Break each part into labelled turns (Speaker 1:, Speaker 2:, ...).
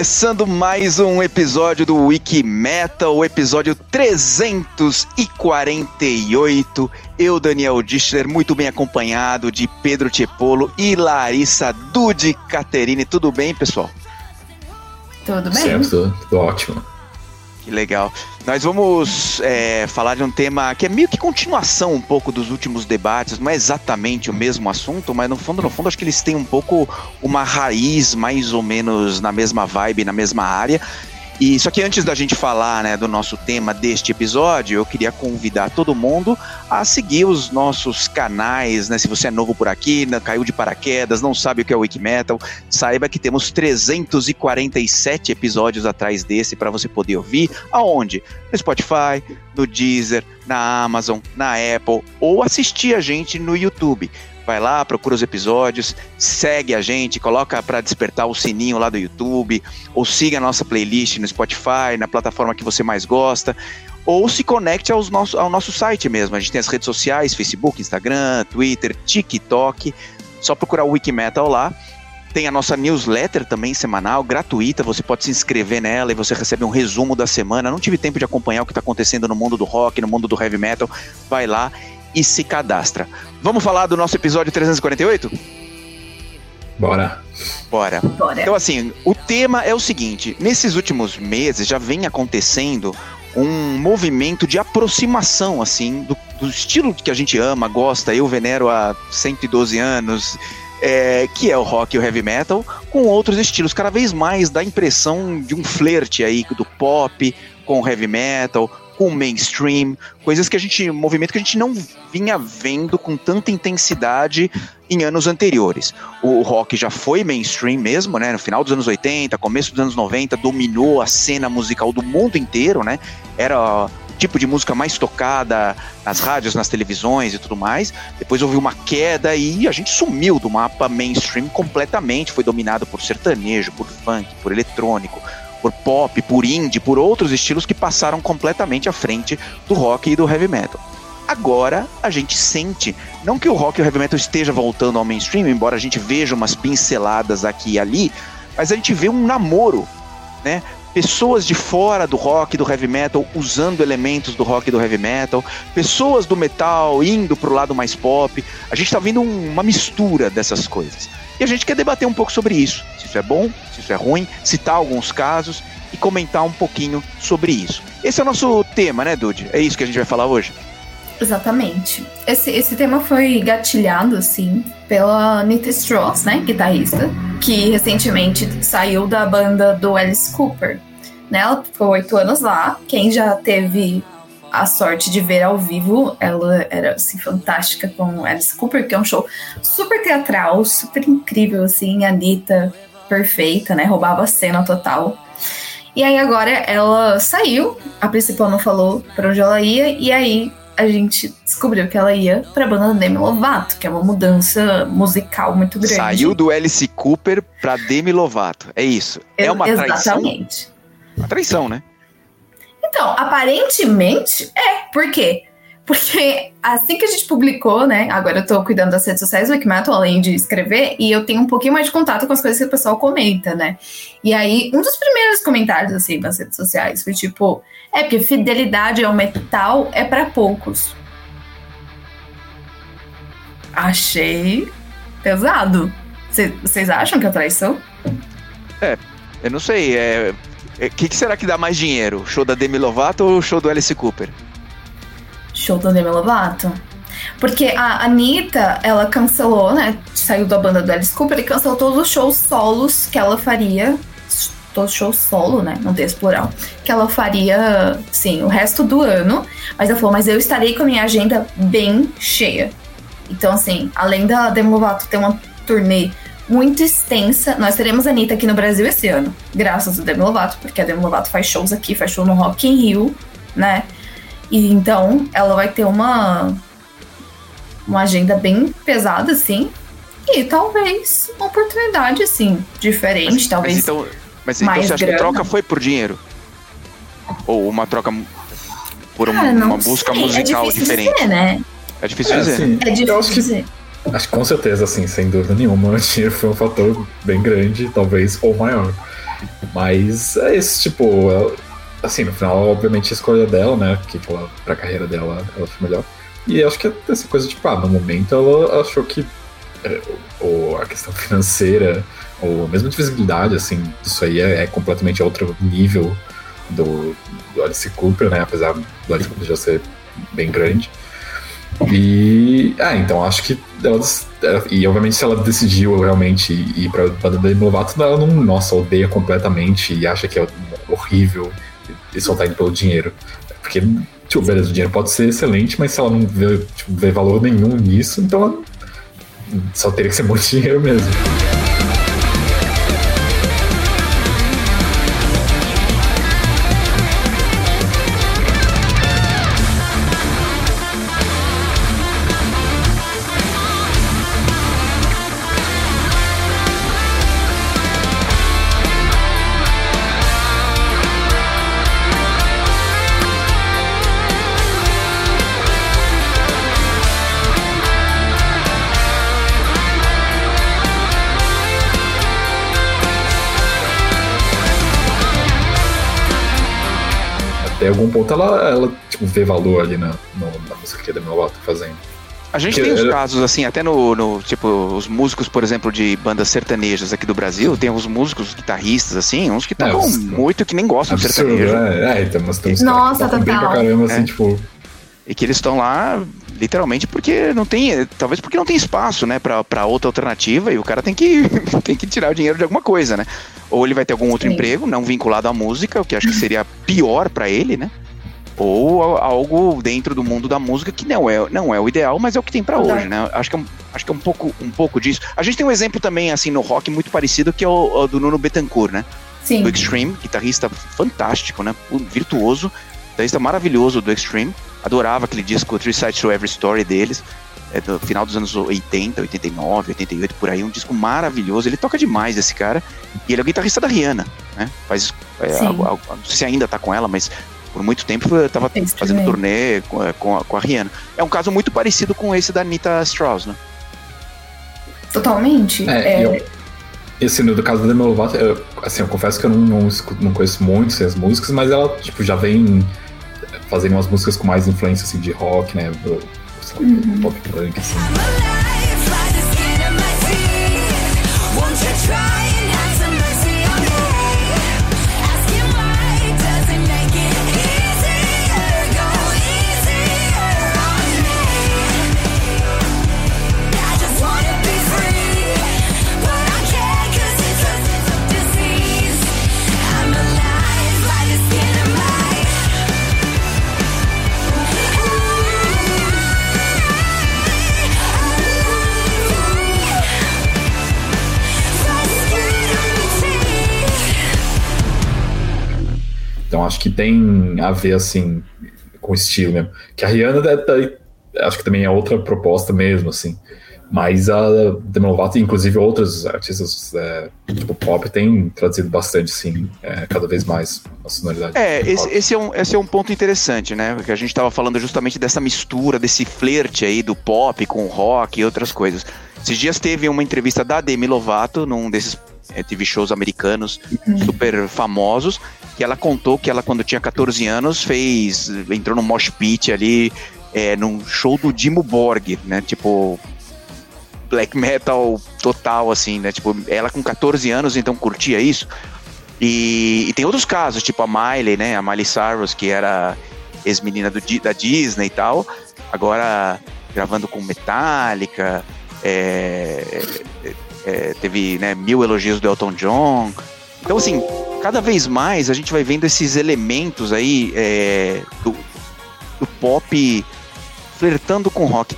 Speaker 1: Começando mais um episódio do Wiki Metal, o episódio 348. Eu, Daniel Dischler, muito bem acompanhado de Pedro Tiepolo e Larissa Dude Caterine. Tudo bem, pessoal?
Speaker 2: Tudo bem?
Speaker 3: Certo, tudo, tudo ótimo.
Speaker 1: Que legal. Nós vamos é, falar de um tema que é meio que continuação um pouco dos últimos debates, não é exatamente o mesmo assunto, mas no fundo, no fundo, acho que eles têm um pouco uma raiz mais ou menos na mesma vibe, na mesma área. E só que antes da gente falar né, do nosso tema deste episódio, eu queria convidar todo mundo a seguir os nossos canais, né? Se você é novo por aqui, caiu de paraquedas, não sabe o que é o Wikimetal, saiba que temos 347 episódios atrás desse para você poder ouvir. Aonde? No Spotify, no Deezer, na Amazon, na Apple, ou assistir a gente no YouTube vai lá, procura os episódios, segue a gente, coloca para despertar o sininho lá do YouTube, ou siga a nossa playlist no Spotify, na plataforma que você mais gosta, ou se conecte aos nosso, ao nosso site mesmo. A gente tem as redes sociais, Facebook, Instagram, Twitter, TikTok, só procurar o Wikimetal lá. Tem a nossa newsletter também semanal, gratuita. Você pode se inscrever nela e você recebe um resumo da semana. Não tive tempo de acompanhar o que está acontecendo no mundo do rock, no mundo do heavy metal. Vai lá e se cadastra. Vamos falar do nosso episódio 348?
Speaker 3: Bora.
Speaker 1: Bora.
Speaker 2: Bora.
Speaker 1: Então, assim, o tema é o seguinte: nesses últimos meses já vem acontecendo um movimento de aproximação, assim, do, do estilo que a gente ama, gosta, eu venero há 112 anos, é, que é o rock e o heavy metal, com outros estilos. Cada vez mais dá a impressão de um flerte aí do pop com o heavy metal, com o mainstream, coisas que a gente, movimento que a gente não vinha vendo com tanta intensidade em anos anteriores. O rock já foi mainstream mesmo, né? No final dos anos 80, começo dos anos 90, dominou a cena musical do mundo inteiro, né? Era o tipo de música mais tocada nas rádios, nas televisões e tudo mais. Depois houve uma queda e a gente sumiu do mapa mainstream completamente, foi dominado por sertanejo, por funk, por eletrônico, por pop, por indie, por outros estilos que passaram completamente à frente do rock e do heavy metal. Agora a gente sente, não que o rock e o heavy metal esteja voltando ao mainstream, embora a gente veja umas pinceladas aqui e ali, mas a gente vê um namoro, né? Pessoas de fora do rock do heavy metal usando elementos do rock e do heavy metal, pessoas do metal indo pro lado mais pop. A gente tá vendo um, uma mistura dessas coisas. E a gente quer debater um pouco sobre isso. Se isso é bom, se isso é ruim, citar alguns casos e comentar um pouquinho sobre isso. Esse é o nosso tema, né, Dude? É isso que a gente vai falar hoje?
Speaker 2: Exatamente. Esse, esse tema foi gatilhado, assim, pela Nita Strauss, né, guitarrista, que recentemente saiu da banda do Alice Cooper. Né, ela ficou oito anos lá. Quem já teve a sorte de ver ao vivo, ela era assim, fantástica com Alice Cooper, que é um show super teatral, super incrível, assim, Anitta perfeita, né? Roubava a cena total. E aí agora ela saiu, a principal não falou pra onde ela ia, e aí a gente descobriu que ela ia pra banda Demi Lovato, que é uma mudança musical muito grande.
Speaker 1: Saiu do Alice Cooper pra Demi Lovato, é isso. É uma
Speaker 2: Exatamente.
Speaker 1: traição? Uma traição, né?
Speaker 2: Então, aparentemente é. Por quê? Porque assim que a gente publicou, né? Agora eu tô cuidando das redes sociais do Wikimetal, além de escrever, e eu tenho um pouquinho mais de contato com as coisas que o pessoal comenta, né? E aí, um dos primeiros comentários, assim, nas redes sociais foi tipo: é porque fidelidade ao metal é para poucos. Achei pesado. Vocês acham que é traição?
Speaker 1: É, eu não sei. É, o que, que, será que dá mais dinheiro? Show da Demi Lovato ou show do Alice Cooper?
Speaker 2: Show da Demi Lovato. Porque a Anitta, ela cancelou, né? Saiu da banda do Alice Cooper e cancelou todos os shows solos que ela faria. Todos os shows solo, né? Não tem esse plural. Que ela faria, sim, o resto do ano. Mas ela falou, mas eu estarei com a minha agenda bem cheia. Então, assim, além da Demi Lovato ter uma turnê muito extensa. Nós teremos a Anitta aqui no Brasil esse ano, graças ao Demi Lovato, porque a Demi Lovato faz shows aqui, faz show no Rock in Rio, né? E então ela vai ter uma uma agenda bem pesada, assim. E talvez uma oportunidade, assim, diferente,
Speaker 1: mas,
Speaker 2: talvez.
Speaker 1: Mas então, mas então você acha
Speaker 2: grana.
Speaker 1: que a troca foi por dinheiro? Ou uma troca por
Speaker 2: Cara,
Speaker 1: uma,
Speaker 2: não
Speaker 1: uma busca
Speaker 2: sei.
Speaker 1: musical
Speaker 2: é difícil
Speaker 1: diferente?
Speaker 2: Dizer, né?
Speaker 1: É difícil
Speaker 3: É,
Speaker 1: dizer.
Speaker 3: assim,
Speaker 2: É difícil dizer.
Speaker 3: Acho que com certeza, assim, sem dúvida nenhuma, o dinheiro foi um fator bem grande, talvez, ou maior. Mas é isso, tipo, ela, assim, no final, obviamente, a escolha dela, né? Que ela, pra carreira dela, ela foi melhor. E acho que essa coisa, tipo, ah, no momento ela achou que é, ou a questão financeira, ou mesmo de visibilidade, assim, isso aí é, é completamente outro nível do, do Alice Cooper, né? Apesar do Alice Cooper já ser bem grande. E. Ah, então acho que elas. E obviamente se ela decidiu realmente ir pra da Demi Lovato, ela não, nossa, odeia completamente e acha que é horrível e só tá indo pelo dinheiro. Porque, tipo, beleza, o dinheiro pode ser excelente, mas se ela não vê, tipo, vê valor nenhum nisso, então ela só teria que ser muito dinheiro mesmo. Algum ponto ela, ela tipo, vê valor ali na, no, na música que a Demi Lovato tá fazendo.
Speaker 1: A gente tem os casos, assim, até no, no, Tipo, os músicos, por exemplo, de bandas sertanejas aqui do Brasil, tem uns músicos guitarristas, assim, uns que tocam é, muito que nem gostam de sertanejo.
Speaker 3: É, é, então, mas tem uns
Speaker 2: Nossa, que bem
Speaker 3: pra caramba, assim, é. tipo.
Speaker 1: E que eles estão lá literalmente porque não tem, talvez porque não tem espaço, né, para outra alternativa e o cara tem que tem que tirar o dinheiro de alguma coisa, né? Ou ele vai ter algum outro Sim. emprego não vinculado à música, o que acho que seria pior para ele, né? Ou algo dentro do mundo da música que não é, não é o ideal, mas é o que tem para hoje, né? Acho que é um, acho que é um pouco um pouco disso. A gente tem um exemplo também assim no rock muito parecido que é o, o do Nuno Betancourt, né?
Speaker 2: Sim.
Speaker 1: Do Extreme, guitarrista fantástico, né? Virtuoso, guitarrista maravilhoso do Extreme adorava aquele disco Three Sides to Every Story deles, é do final dos anos 80, 89, 88, por aí, um disco maravilhoso. Ele toca demais esse cara. E ele é o guitarrista da Rihanna, né? Faz. É, não sei se ainda tá com ela, mas por muito tempo eu tava fazendo turnê com, é, com, a, com a Rihanna. É um caso muito parecido com esse da Anita Strauss, né?
Speaker 2: Totalmente.
Speaker 3: É, é... Eu, esse no caso da Demi Lovato, eu, assim, eu confesso que eu não, não, escuto, não conheço muito as músicas, mas ela, tipo, já vem fazendo umas músicas com mais influência assim, de rock, né? Do, uhum. pop punk, assim. Então acho que tem a ver, assim, com o estilo mesmo. Que a Rihanna acho que também é outra proposta mesmo, assim. Mas a Demi Lovato, inclusive outros artistas é, tipo pop, tem traduzido bastante, sim, é, cada vez mais a sonoridade.
Speaker 1: É, esse, esse, é um, esse é um ponto interessante, né? Porque a gente estava falando justamente dessa mistura, desse flerte aí do pop com rock e outras coisas. Esses dias teve uma entrevista da Demi Lovato num desses é, TV shows americanos uhum. super famosos, que ela contou que ela, quando tinha 14 anos, fez. entrou no mosh pit ali, é, num show do Dimo Borg, né? Tipo. Black metal total, assim, né? Tipo, ela com 14 anos, então curtia isso. E, e tem outros casos, tipo a Miley, né? A Miley Cyrus, que era ex-menina da Disney e tal, agora gravando com Metallica, é, é, teve né, mil elogios do Elton John. Então, assim, cada vez mais a gente vai vendo esses elementos aí é, do, do, pop flertando com rock.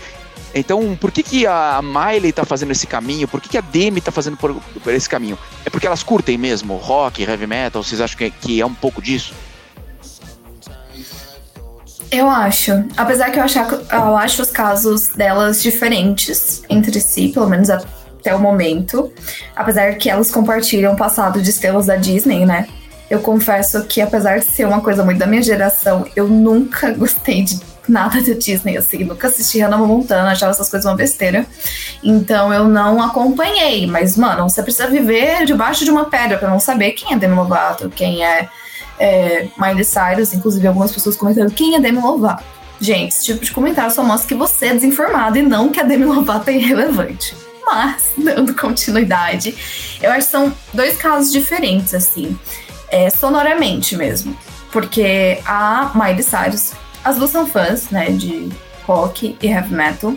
Speaker 1: Então, por que, que a Miley tá fazendo esse caminho? Por que, que a Demi tá fazendo por, por esse caminho? É porque elas curtem mesmo rock, heavy metal? Vocês acham que, que é um pouco disso?
Speaker 2: Eu acho. Apesar que eu, achar, eu acho os casos delas diferentes entre si, pelo menos até o momento. Apesar que elas compartilham o passado de estrelas da Disney, né? Eu confesso que, apesar de ser uma coisa muito da minha geração, eu nunca gostei de nada da Disney, assim, nunca assisti Hannah Montana, achava essas coisas uma besteira. Então eu não acompanhei. Mas, mano, você precisa viver debaixo de uma pedra para não saber quem é Demi Lovato, quem é, é Miley Cyrus, inclusive algumas pessoas comentando quem é Demi Lovato. Gente, esse tipo de comentário só mostra que você é desinformado e não que a Demi Lovato é irrelevante. Mas, dando continuidade, eu acho que são dois casos diferentes, assim, é, sonoramente mesmo. Porque a Miley Cyrus, as duas são fãs, né, de rock e heavy metal.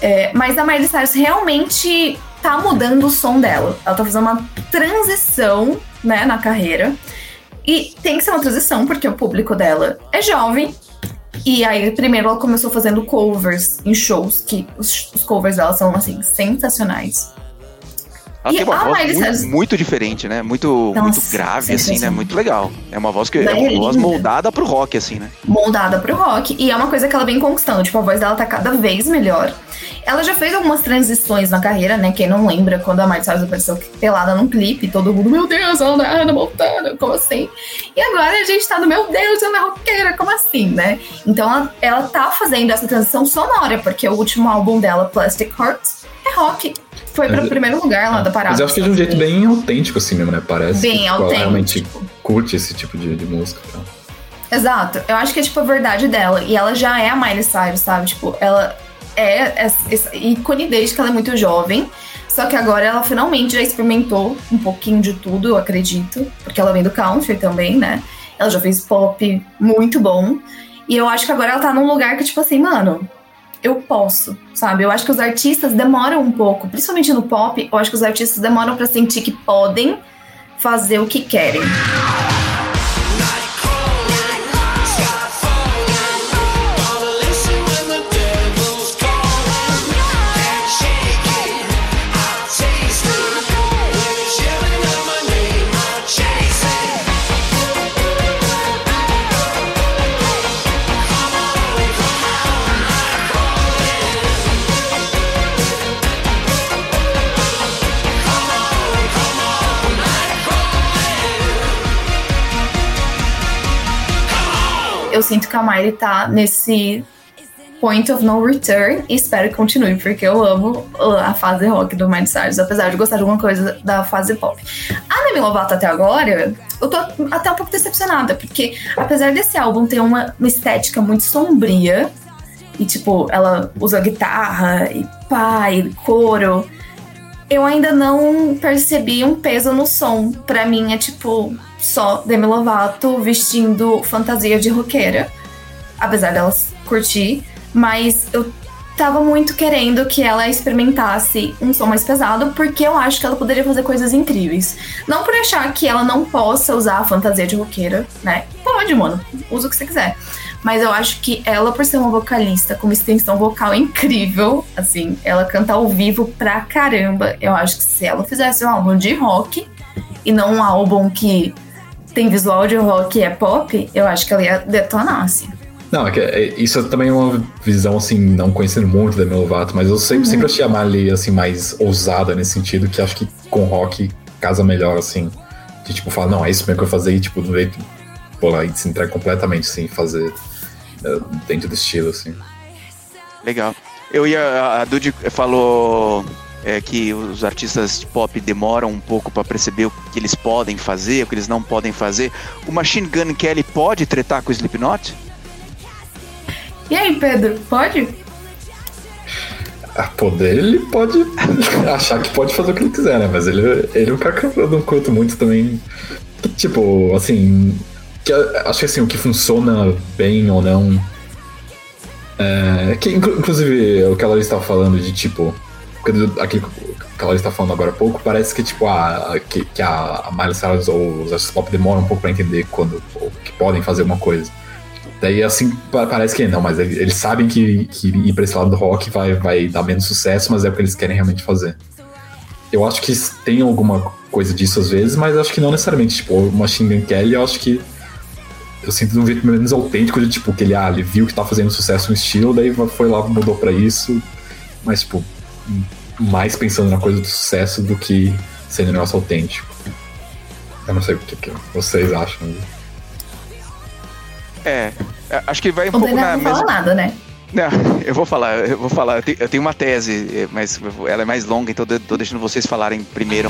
Speaker 2: É, mas a Miley Cyrus realmente tá mudando o som dela. Ela tá fazendo uma transição, né, na carreira. E tem que ser uma transição, porque o público dela é jovem, e aí, primeiro, ela começou fazendo covers em shows, que os, os covers dela são, assim, sensacionais.
Speaker 1: Ela e tem uma voz muito, Cyrus... muito, diferente, né? Muito, Nossa, muito grave, assim, né? Muito legal. É uma voz que é uma voz moldada pro rock, assim, né?
Speaker 2: Moldada pro rock. E é uma coisa que ela vem conquistando. Tipo, a voz dela tá cada vez melhor. Ela já fez algumas transições na carreira, né? Quem não lembra quando a Miley Cyrus apareceu pelada num clipe, todo mundo, meu Deus, ela é Ana Montana, como assim? E agora a gente tá no, meu Deus, ela é roqueira, como assim, né? Então ela, ela tá fazendo essa transição sonora, porque o último álbum dela, Plastic Hearts, é rock. Foi para o primeiro lugar lá da parada.
Speaker 3: Mas eu acho que de um jeito bem autêntico, assim mesmo, né? Parece.
Speaker 2: Bem
Speaker 3: que,
Speaker 2: autêntico.
Speaker 3: Ela realmente curte esse tipo de, de música. Então.
Speaker 2: Exato. Eu acho que é tipo a verdade dela. E ela já é a Miley Cyrus, sabe? Tipo, ela é essa ícone desde que ela é muito jovem. Só que agora ela finalmente já experimentou um pouquinho de tudo, eu acredito. Porque ela vem do country também, né? Ela já fez pop muito bom. E eu acho que agora ela tá num lugar que, tipo assim, mano, eu posso, sabe? Eu acho que os artistas demoram um pouco, principalmente no pop, eu acho que os artistas demoram para sentir que podem fazer o que querem. Eu sinto que a Miley tá nesse point of no return e espero que continue, porque eu amo a fase rock do Miley Cyrus, apesar de gostar de alguma coisa da fase pop. A Demi Lovato até agora, eu tô até um pouco decepcionada, porque apesar desse álbum ter uma, uma estética muito sombria, e tipo, ela usa guitarra e pá, e coro, eu ainda não percebi um peso no som. Pra mim é tipo, só Demi Lovato vestindo fantasia de roqueira. Apesar delas curtir. Mas eu tava muito querendo que ela experimentasse um som mais pesado, porque eu acho que ela poderia fazer coisas incríveis. Não por achar que ela não possa usar a fantasia de roqueira, né? Pode, mano, usa o que você quiser. Mas eu acho que ela, por ser uma vocalista com uma extensão vocal incrível, assim, ela canta ao vivo pra caramba. Eu acho que se ela fizesse um álbum de rock e não um álbum que tem visual de rock e é pop, eu acho que ela ia detonar, assim.
Speaker 3: Não, é que é, isso também é uma visão, assim, não conhecendo muito da Demi Lovato, mas eu sempre, uhum. sempre achei a Miley, assim, mais ousada nesse sentido, que acho que com rock casa melhor, assim. De, tipo, falar, não, é isso mesmo que eu fazer e, tipo, do jeito, pô, lá, e se entregar completamente, assim, fazer uh, dentro do estilo, assim.
Speaker 1: Legal. Eu ia, a Dudy falou é, que os artistas de pop demoram um pouco para perceber o que eles podem fazer, o que eles não podem fazer. O Machine Gun Kelly pode tretar com o Slipknot?
Speaker 2: E aí, Pedro, pode?
Speaker 3: A ah, poder, ele pode achar que pode fazer o que ele quiser, né? Mas ele, ele é um cara que eu não curto muito também. Tipo, assim. Que, acho que assim, o que funciona bem ou não. É, que, inclusive, o que ela estava falando de tipo. Aquilo que ela está falando agora há pouco, parece que tipo a, que, que a Miley Cyrus ou os artistas pop demoram um pouco para entender quando que podem fazer uma coisa. Daí assim parece que não, mas eles sabem que, que ir pra esse lado do rock vai, vai dar menos sucesso, mas é o que eles querem realmente fazer. Eu acho que tem alguma coisa disso às vezes, mas acho que não necessariamente. Tipo, o Machine Gun Kelly, eu acho que. Eu sinto de um jeito menos autêntico de tipo, que ele, ah, ele viu que tá fazendo sucesso no estilo, daí foi lá, mudou para isso. Mas, tipo, mais pensando na coisa do sucesso do que sendo um negócio autêntico. Eu não sei o que, que vocês acham.
Speaker 1: É, É, acho que vai um
Speaker 2: o
Speaker 1: pouco na
Speaker 2: não
Speaker 1: mesma.
Speaker 2: fala nada, né?
Speaker 1: Não, eu vou falar, eu vou falar. Eu tenho uma tese, mas ela é mais longa, então eu tô deixando vocês falarem primeiro.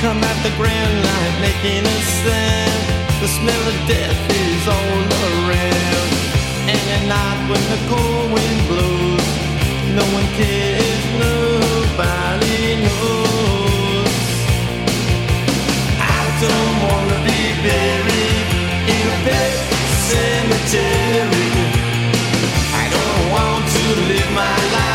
Speaker 1: Come at the grand light making a sound. The smell of death is night when the cold wind blows, no one cares, nobody knows. I don't wanna be buried in a pet cemetery. I don't want to live my life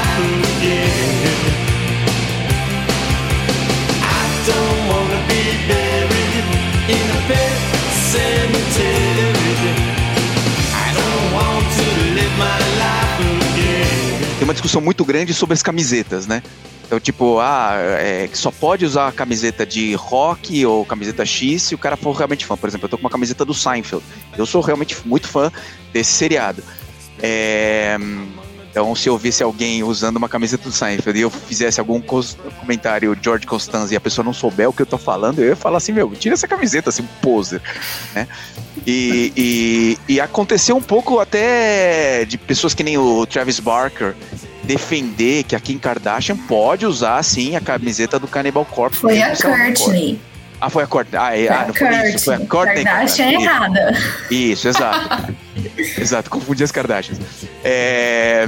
Speaker 1: Tem uma discussão muito grande sobre as camisetas, né? Então, tipo, ah, é, só pode usar a camiseta de rock ou camiseta X se o cara for realmente fã. Por exemplo, eu tô com uma camiseta do Seinfeld. Eu sou realmente muito fã desse seriado. É, então, se eu visse alguém usando uma camiseta do Seinfeld e eu fizesse algum comentário George Costanza e a pessoa não souber o que eu tô falando, eu ia falar assim, meu, tira essa camiseta, assim, poser, né? E, e, e aconteceu um pouco até de pessoas que nem o Travis Barker defender que a Kim Kardashian pode usar, sim, a camiseta do Cannibal Corpse.
Speaker 2: Foi a Courtney.
Speaker 1: Ah, foi a Courtney. Ah, é, ah não foi
Speaker 2: Kurt,
Speaker 1: isso. Foi a Courtney.
Speaker 2: Kardashian é errada.
Speaker 1: Isso, exato. exato, confundi as Kardashians. É,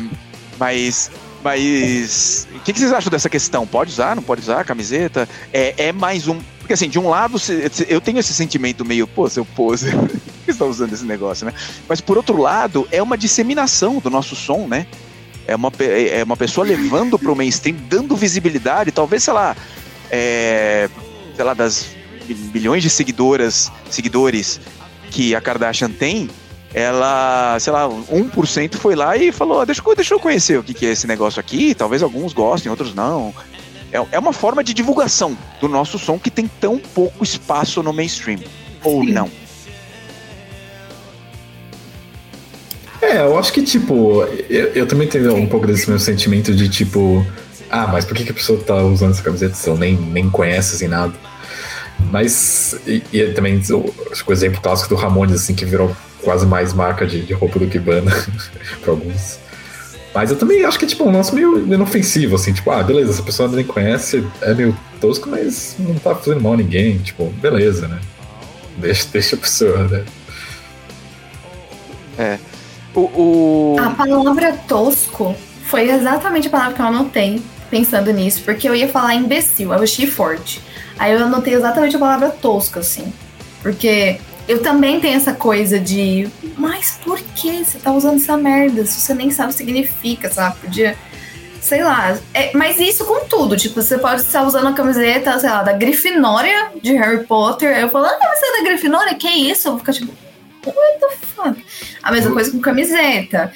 Speaker 1: mas, mas, o que, que, vocês acham dessa questão? Pode usar, não pode usar camiseta? É, é mais um... Porque assim, de um lado, eu tenho esse sentimento meio, pô, seu pose, que você tá usando esse negócio, né? Mas por outro lado, é uma disseminação do nosso som, né? É uma, é uma pessoa levando para o mainstream, dando visibilidade, talvez, sei lá, é, sei lá, das milhões de seguidoras, seguidores que a Kardashian tem, ela, sei lá, 1% foi lá e falou: deixa, deixa eu conhecer o que, que é esse negócio aqui. Talvez alguns gostem, outros não. É, é uma forma de divulgação do nosso som que tem tão pouco espaço no mainstream. Ou
Speaker 2: Sim.
Speaker 1: não?
Speaker 3: É, eu acho que, tipo, eu, eu também tenho um pouco desse meu sentimento de, tipo, ah, mas por que, que a pessoa tá usando essa camiseta se ela nem, nem conhece, assim, nada? Mas, e, e também, acho que o exemplo clássico do Ramones, assim, que virou quase mais marca de, de roupa do que banda pra alguns. Mas eu também acho que, tipo, um lance meio inofensivo, assim, tipo, ah, beleza, essa pessoa nem conhece, é meio tosco, mas não tá fazendo mal a ninguém, tipo, beleza, né? Deixa, deixa a pessoa, né?
Speaker 1: É. O, o...
Speaker 2: A palavra tosco foi exatamente a palavra que eu anotei pensando nisso, porque eu ia falar imbecil, eu achei forte. Aí eu anotei exatamente a palavra tosco, assim. Porque eu também tenho essa coisa de, mas por que você tá usando essa merda se você nem sabe o que significa, sabe? Podia. Sei lá. É, mas isso com tudo. Tipo, você pode estar usando a camiseta, sei lá, da Grifinória de Harry Potter. Aí eu falo, ah, você é da Grifinória? Que isso? Eu vou ficar tipo, what the fuck? A mesma coisa com camiseta.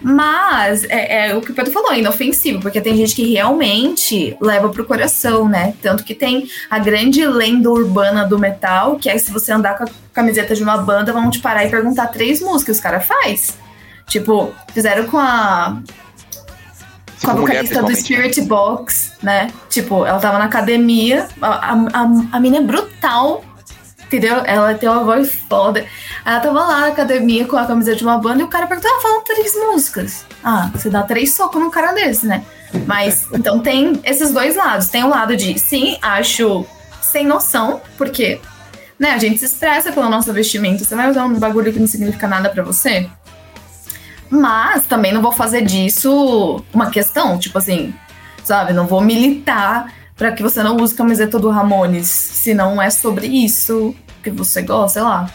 Speaker 2: Mas é, é, o que o Pedro falou, inofensivo, porque tem gente que realmente leva pro coração, né? Tanto que tem a grande lenda urbana do metal, que é se você andar com a camiseta de uma banda, vão te parar e perguntar três músicas, os cara faz. Tipo, fizeram com a. Com a vocalista do
Speaker 1: principalmente,
Speaker 2: Spirit Box, né? Tipo, ela tava na academia, a, a, a, mina é brutal, entendeu? Ela tem uma voz foda. Ela tava lá na academia com a camiseta de uma banda e o cara perguntou: ah, fala três músicas. Ah, você dá três socos num cara desse, né? Mas, então tem esses dois lados. Tem o lado de, sim, acho sem noção, porque, né, a gente se estressa pelo nosso vestimento. Você vai usar um bagulho que não significa nada pra você? Mas também não vou fazer disso uma questão, tipo assim, sabe? Não vou militar pra que você não use camiseta do Ramones, se não é sobre isso que você gosta, sei lá.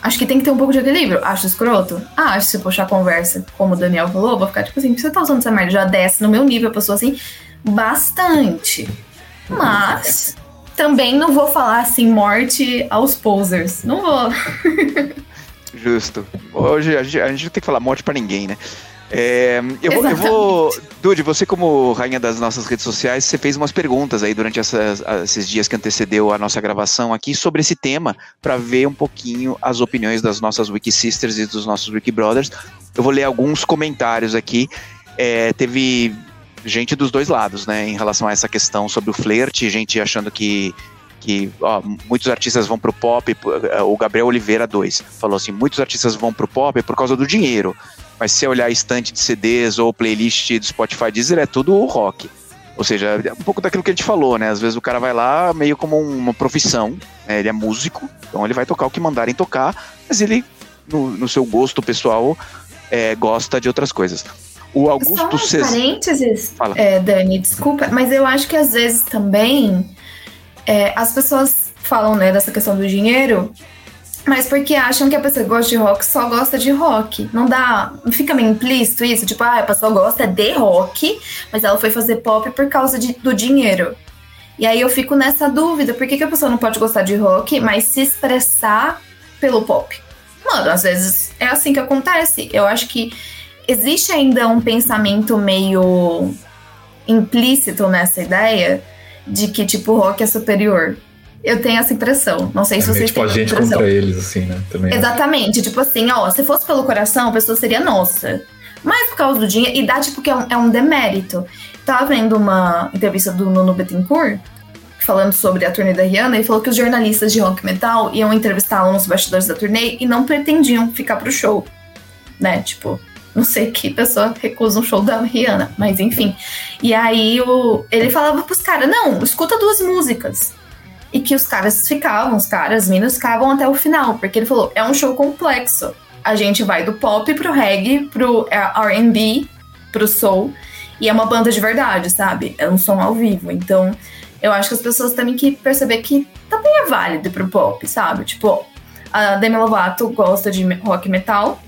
Speaker 2: Acho que tem que ter um pouco de equilíbrio. Acho escroto? Ah, acho que se puxar a conversa, como o Daniel falou, vou ficar tipo assim, você tá usando essa merda? Já desce no meu nível, a pessoa assim, bastante. Mas também não vou falar assim, morte aos posers. Não vou.
Speaker 1: Justo. Hoje a gente, a gente não tem que falar morte pra ninguém, né? É, eu, vou, eu vou. Dude, você, como rainha das nossas redes sociais, você fez umas perguntas aí durante essas- esses dias que antecedeu a nossa gravação aqui sobre esse tema, para ver um pouquinho as opiniões das nossas Wiki Sisters e dos nossos Wiki Brothers. Eu vou ler alguns comentários aqui. É, teve gente dos dois lados, né, em relação a essa questão sobre o flerte, gente achando que que ó, muitos artistas vão pro pop, o Gabriel Oliveira 2 falou assim, muitos artistas vão pro pop por causa do dinheiro, mas se você olhar a estante de CDs ou playlist do Spotify Deezer, é tudo rock. Ou seja, é um pouco daquilo que a gente falou, né? Às vezes o cara vai lá meio como uma profissão, né? ele é músico, então ele vai tocar o que mandarem tocar, mas ele, no, no seu gosto pessoal, é, gosta de outras coisas. O Augusto
Speaker 2: Só um parênteses, é, Dani, desculpa, mas eu acho que às vezes também é, as pessoas falam né, dessa questão do dinheiro, mas porque acham que a pessoa que gosta de rock só gosta de rock. Não dá. Não fica meio implícito isso? Tipo, ah, a pessoa gosta de rock, mas ela foi fazer pop por causa de, do dinheiro. E aí eu fico nessa dúvida: por que, que a pessoa não pode gostar de rock, mas se expressar pelo pop? Mano, às vezes é assim que acontece. Eu acho que existe ainda um pensamento meio implícito nessa ideia de que, tipo, rock é superior. Eu tenho essa impressão. Não sei é se vocês
Speaker 3: tipo, têm a gente contra eles, assim, né?
Speaker 2: Também Exatamente. Tipo assim, ó, se fosse pelo coração, a pessoa seria nossa. Mas por causa do dinheiro, e dá tipo que é um, é um demérito. Tava vendo uma entrevista do Nuno Bettencourt, falando sobre a turnê da Rihanna, e falou que os jornalistas de rock metal iam entrevistá-lo nos bastidores da turnê e não pretendiam ficar pro show. Né? Tipo, não sei que pessoa recusa um show da Rihanna, mas enfim. E aí o, ele falava pros caras: não, escuta duas músicas. E que os caras ficavam, os caras, as minas ficavam até o final, porque ele falou: é um show complexo. A gente vai do pop pro reggae, pro RB, pro soul. E é uma banda de verdade, sabe? É um som ao vivo. Então, eu acho que as pessoas têm que perceber que também é válido pro pop, sabe? Tipo, a Demi Lovato gosta de rock metal,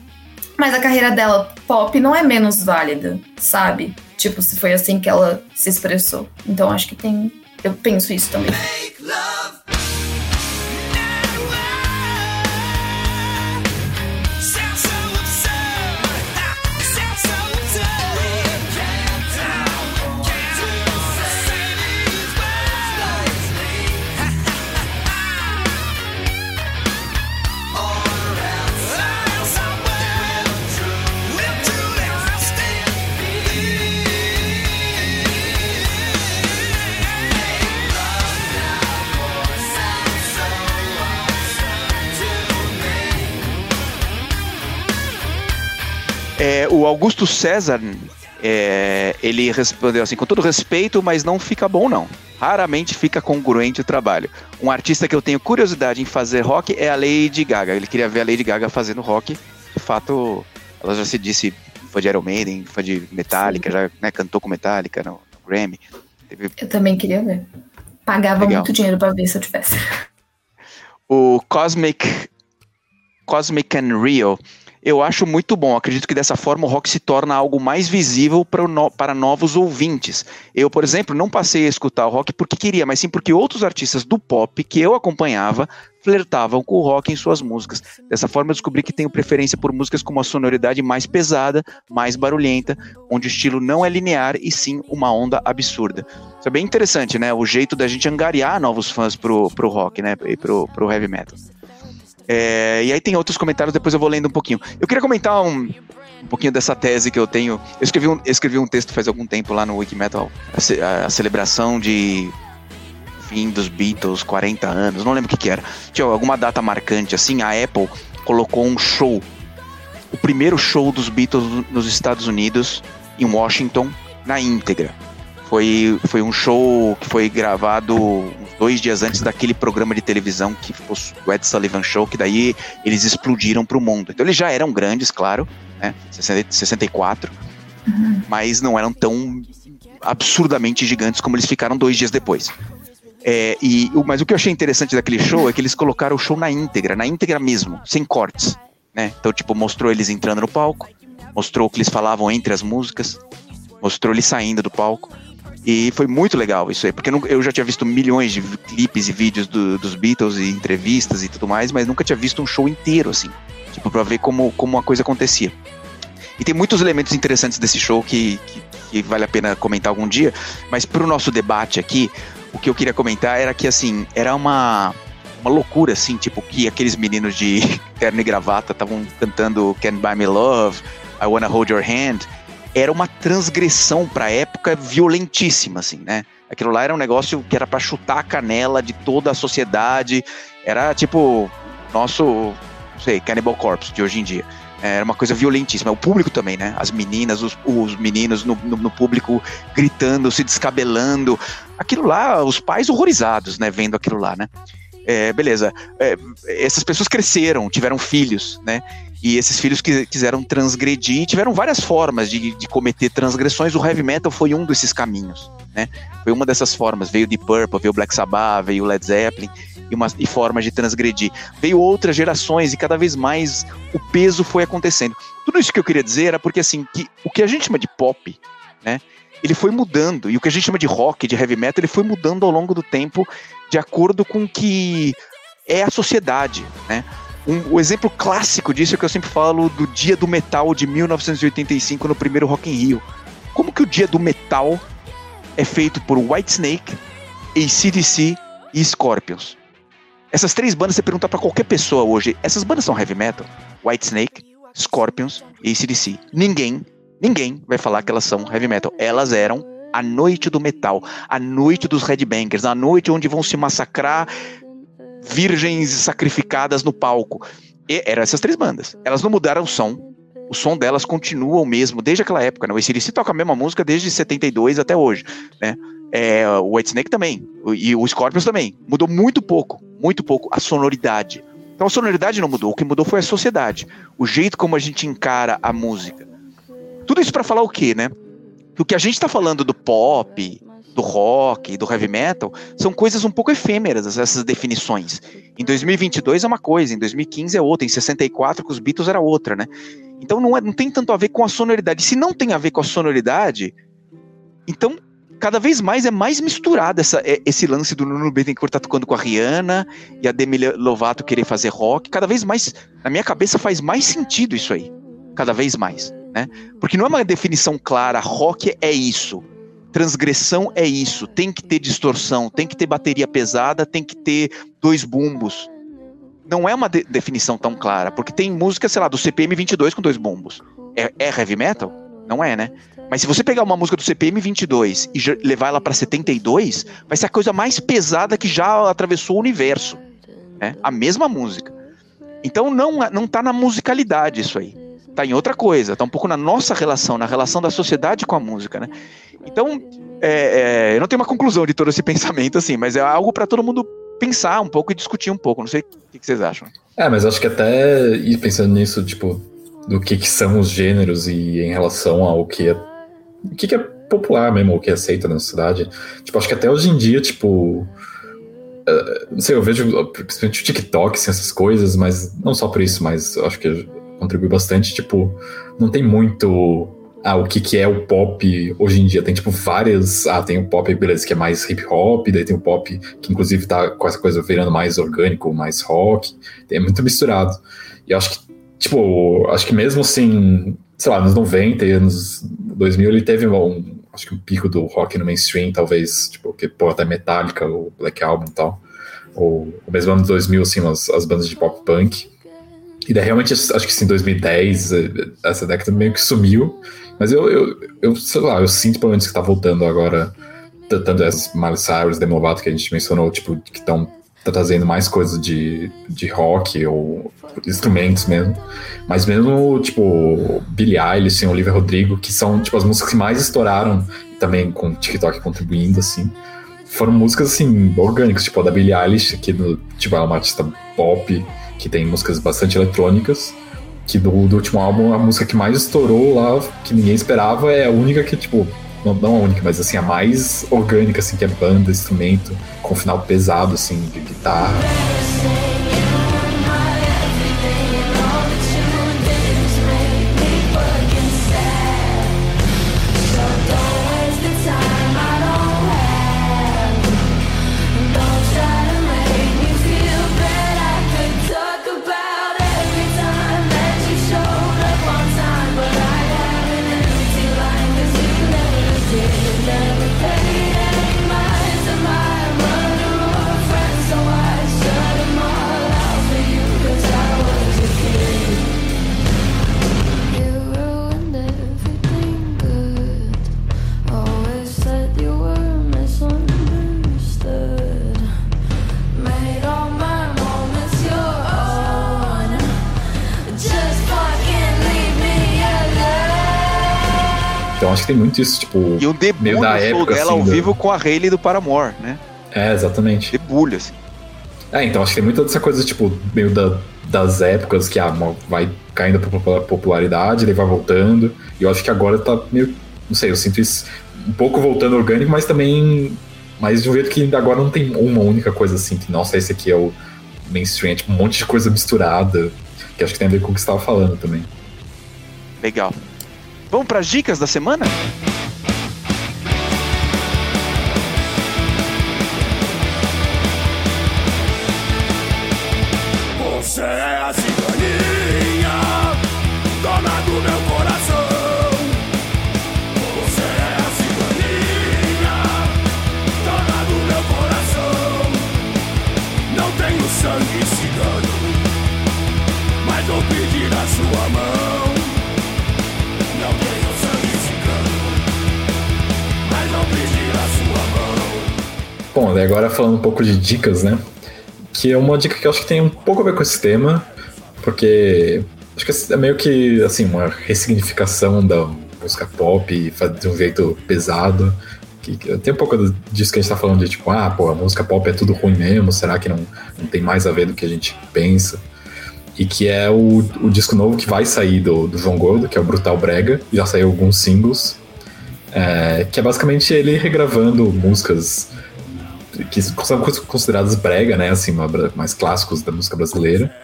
Speaker 2: mas a carreira dela pop não é menos válida, sabe? Tipo, se foi assim que ela se expressou. Então acho que tem. Eu penso isso também.
Speaker 1: É, o Augusto César, é, ele respondeu assim, com todo respeito, mas não fica bom não. Raramente fica congruente o trabalho. Um artista que eu tenho curiosidade em fazer rock é a Lady Gaga. Ele queria ver a Lady Gaga fazendo rock. De fato, ela já se disse foi de Iron Maiden, foi de Metallica, Sim. já né, cantou com Metallica no, no Grammy.
Speaker 2: Teve... Eu também queria ver. Pagava Legal. muito dinheiro para ver se eu tivesse.
Speaker 1: O Cosmic Cosmic and Real eu acho muito bom. Acredito que dessa forma o rock se torna algo mais visível para, no, para novos ouvintes. Eu, por exemplo, não passei a escutar o rock porque queria, mas sim porque outros artistas do pop que eu acompanhava flertavam com o rock em suas músicas. Dessa forma eu descobri que tenho preferência por músicas com uma sonoridade mais pesada, mais barulhenta, onde o estilo não é linear e sim uma onda absurda. Isso é bem interessante, né? O jeito da gente angariar novos fãs pro, pro rock, né? E pro, pro heavy metal. É, e aí tem outros comentários, depois eu vou lendo um pouquinho. Eu queria comentar um, um pouquinho dessa tese que eu tenho. Eu escrevi um, escrevi um texto faz algum tempo lá no Wikimetal, a, a, a celebração de fim dos Beatles, 40 anos, não lembro o que, que era. Tinha alguma data marcante assim, a Apple colocou um show. O primeiro show dos Beatles nos Estados Unidos, em Washington, na íntegra. Foi, foi um show que foi gravado uns dois dias antes daquele programa de televisão que fosse o Ed Sullivan Show, que daí eles explodiram para o mundo. Então eles já eram grandes, claro, né? 64, uhum. mas não eram tão absurdamente gigantes como eles ficaram dois dias depois. É, e, mas o que eu achei interessante daquele show é que eles colocaram o show na íntegra, na íntegra mesmo, sem cortes. Né? Então, tipo, mostrou eles entrando no palco, mostrou o que eles falavam entre as músicas, mostrou eles saindo do palco. E foi muito legal isso aí, porque eu já tinha visto milhões de clipes e vídeos do, dos Beatles e entrevistas e tudo mais, mas nunca tinha visto um show inteiro assim, tipo, pra ver como, como a coisa acontecia. E tem muitos elementos interessantes desse show que, que, que vale a pena comentar algum dia, mas pro nosso debate aqui, o que eu queria comentar era que, assim, era uma, uma loucura, assim, tipo, que aqueles meninos de terno e gravata estavam cantando Can't Buy Me Love, I Wanna Hold Your Hand, era uma transgressão para a época violentíssima, assim, né? Aquilo lá era um negócio que era para chutar a canela de toda a sociedade. Era tipo nosso, não sei, Cannibal Corpse de hoje em dia. Era uma coisa violentíssima. O público também, né? As meninas, os, os meninos no, no, no, público gritando, se descabelando. Aquilo lá, os pais horrorizados, né? Vendo aquilo lá, né? É, beleza. É, essas pessoas cresceram, tiveram filhos, né? E esses filhos que quiseram transgredir, tiveram várias formas de, de cometer transgressões. O heavy metal foi um desses caminhos, né? Foi uma dessas formas. Veio de Purple, veio Black Sabbath, veio Led Zeppelin e, uma, e formas de transgredir. Veio outras gerações e cada vez mais o peso foi acontecendo. Tudo isso que eu queria dizer era porque assim, que o que a gente chama de pop, né? Ele foi mudando e o que a gente chama de rock, de heavy metal, ele foi mudando ao longo do tempo de acordo com que é a sociedade, né? Um, exemplo clássico disso é que eu sempre falo do Dia do Metal de 1985 no primeiro Rock in Rio. Como que o Dia do Metal é feito por Whitesnake, ACDC e Scorpions? Essas três bandas, você pergunta para qualquer pessoa hoje, essas bandas são heavy metal? Whitesnake, Scorpions e ACDC. Ninguém, ninguém vai falar que elas são heavy metal. Elas eram a noite do metal, a noite dos headbangers, a noite onde vão se massacrar virgens sacrificadas no palco. E eram essas três bandas. Elas não mudaram o som. O som delas continua o mesmo desde aquela época. Né? O ACDC toca a mesma música desde 72 até hoje. Né? É, o White Snake também. E o Scorpions também. Mudou muito pouco. Muito pouco a sonoridade. Então a sonoridade não mudou. O que mudou foi a sociedade. O jeito como a gente encara a música. Tudo isso para falar o quê, né? Que o que a gente está falando do pop, do rock, do heavy metal, são coisas um pouco efêmeras, essas definições. Em 2022 é uma coisa, em 2015 é outra, em 64 com os Beatles era outra, né? Então não, é, não tem tanto a ver com a sonoridade. Se não tem a ver com a sonoridade, então cada vez mais é mais misturado essa, é, esse lance do Nuno Bettencourt tá tocando com a Rihanna e a Demi Lovato querer fazer rock. Cada vez mais, na minha cabeça, faz mais sentido isso aí. Cada vez mais, né? Porque não é uma definição clara, rock é isso transgressão é isso, tem que ter distorção, tem que ter bateria pesada, tem que ter dois bumbos. Não é uma de definição tão clara, porque tem música, sei lá, do CPM 22 com dois bumbos. É, é heavy metal? Não é, né? Mas se você pegar uma música do CPM 22 e levar ela para 72, vai ser a coisa mais pesada que já atravessou o universo. Né? A mesma música. Então não, não tá na musicalidade isso aí. Tá em outra coisa, tá um pouco na nossa relação, na relação da sociedade com a música, né? Então, é, é, eu não tenho uma conclusão de todo esse pensamento, assim, mas é algo para todo mundo pensar um pouco e discutir um pouco. Não sei o que, que, vocês acham.
Speaker 3: É, mas acho que até ir pensando nisso, tipo, do que, que são os gêneros e em relação ao que é, o que, que é popular mesmo, o que é aceito na sociedade. Tipo, acho que até hoje em dia, tipo. Uh, não sei, eu vejo principalmente o TikTok, assim, essas coisas, mas não só por isso, mas acho que contribui bastante. Tipo, não tem muito ah, o que, que é o pop hoje em dia. Tem, tipo, várias. Ah, tem o pop, beleza, que é mais hip hop, daí tem o pop que, inclusive, tá com essa coisa virando mais orgânico, mais rock. É muito misturado. E acho que, tipo, acho que mesmo assim, sei lá, nos 90 e anos 2000, ele teve um, acho que um pico do rock no mainstream, talvez, tipo, que, pô, até Metallica, o Black Album e tal. Ou, o mesmo ano 2000, assim, as, as bandas de pop punk. E daí, realmente, acho que assim, em 2010, essa década meio que sumiu. Mas eu, eu, eu, sei lá, eu sinto pelo menos que tá voltando agora, tanto essas Miley Cyrus, Demi Lovato que a gente mencionou, tipo, que estão tá trazendo mais coisas de, de rock ou instrumentos mesmo. Mas mesmo, tipo, Billie Eilish e Olivia Rodrigo, que são, tipo, as músicas que mais estouraram, também com o TikTok contribuindo, assim, foram músicas, assim, orgânicas, tipo, a da Billie Eilish, que, tipo, ela é uma artista pop, que tem músicas bastante eletrônicas, que do, do, último álbum, a música que mais estourou lá, que ninguém esperava, é a única que, tipo, não, não a única, mas assim, a mais orgânica, assim, que é banda, instrumento, com final pesado, assim, de guitarra. Tem muito isso, tipo.
Speaker 1: E o debulho
Speaker 3: da época,
Speaker 1: dela
Speaker 3: assim,
Speaker 1: ao
Speaker 3: do-
Speaker 1: vivo com a Hayley do Paramore, né?
Speaker 3: É, exatamente.
Speaker 1: Debulho, assim.
Speaker 3: É, então acho que tem muita dessa coisa, tipo, meio da- das épocas que ah, vai caindo a popula- popularidade, daí vai voltando. E eu acho que agora tá meio. Não sei, eu sinto isso um pouco voltando orgânico, mas também. Mas de um jeito que agora não tem uma única coisa assim, que, nossa, esse aqui é o mainstream, é tipo um monte de coisa misturada. Que acho que tem a ver com o que você estava falando também.
Speaker 1: Legal. Vamos para as dicas da semana?
Speaker 3: Agora falando um pouco de dicas, né? Que é uma dica que eu acho que tem um pouco a ver com esse tema, porque acho que é meio que assim, uma ressignificação da música pop de um jeito pesado. Que, tem um pouco disso que a gente tá falando de tipo, ah, pô, a música pop é tudo ruim mesmo, será que não, não tem mais a ver do que a gente pensa? E que é o, o disco novo que vai sair do, do João Gordo, que é o Brutal Brega, já saiu alguns singles, é, que é basicamente ele regravando músicas que são consideradas brega, né, assim, mais clássicos da música brasileira,